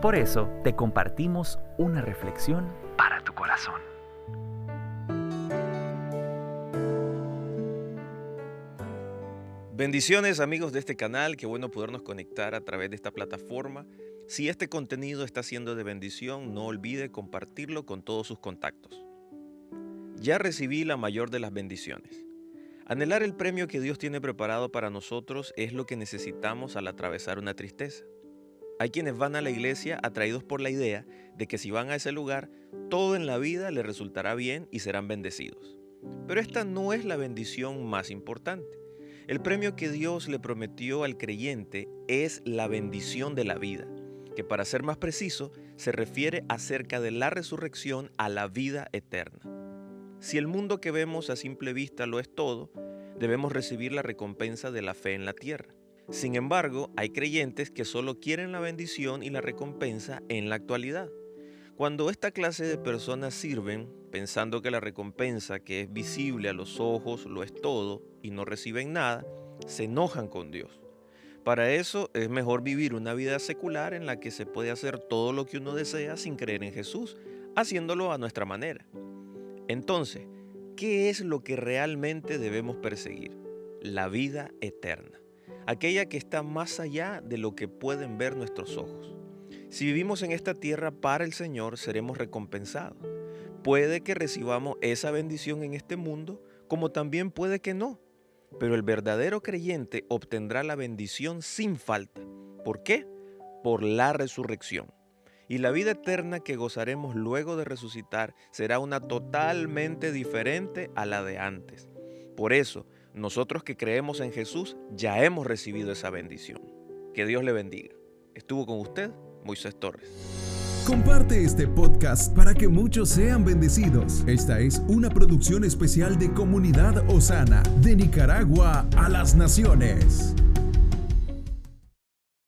Por eso te compartimos una reflexión para tu corazón. Bendiciones amigos de este canal, qué bueno podernos conectar a través de esta plataforma. Si este contenido está siendo de bendición, no olvide compartirlo con todos sus contactos. Ya recibí la mayor de las bendiciones. Anhelar el premio que Dios tiene preparado para nosotros es lo que necesitamos al atravesar una tristeza. Hay quienes van a la iglesia atraídos por la idea de que si van a ese lugar, todo en la vida les resultará bien y serán bendecidos. Pero esta no es la bendición más importante. El premio que Dios le prometió al creyente es la bendición de la vida, que para ser más preciso se refiere acerca de la resurrección a la vida eterna. Si el mundo que vemos a simple vista lo es todo, debemos recibir la recompensa de la fe en la tierra. Sin embargo, hay creyentes que solo quieren la bendición y la recompensa en la actualidad. Cuando esta clase de personas sirven, pensando que la recompensa que es visible a los ojos lo es todo y no reciben nada, se enojan con Dios. Para eso es mejor vivir una vida secular en la que se puede hacer todo lo que uno desea sin creer en Jesús, haciéndolo a nuestra manera. Entonces, ¿qué es lo que realmente debemos perseguir? La vida eterna aquella que está más allá de lo que pueden ver nuestros ojos. Si vivimos en esta tierra para el Señor, seremos recompensados. Puede que recibamos esa bendición en este mundo, como también puede que no. Pero el verdadero creyente obtendrá la bendición sin falta. ¿Por qué? Por la resurrección. Y la vida eterna que gozaremos luego de resucitar será una totalmente diferente a la de antes. Por eso, nosotros que creemos en Jesús ya hemos recibido esa bendición. Que Dios le bendiga. Estuvo con usted Moisés Torres. Comparte este podcast para que muchos sean bendecidos. Esta es una producción especial de Comunidad Osana, de Nicaragua a las Naciones.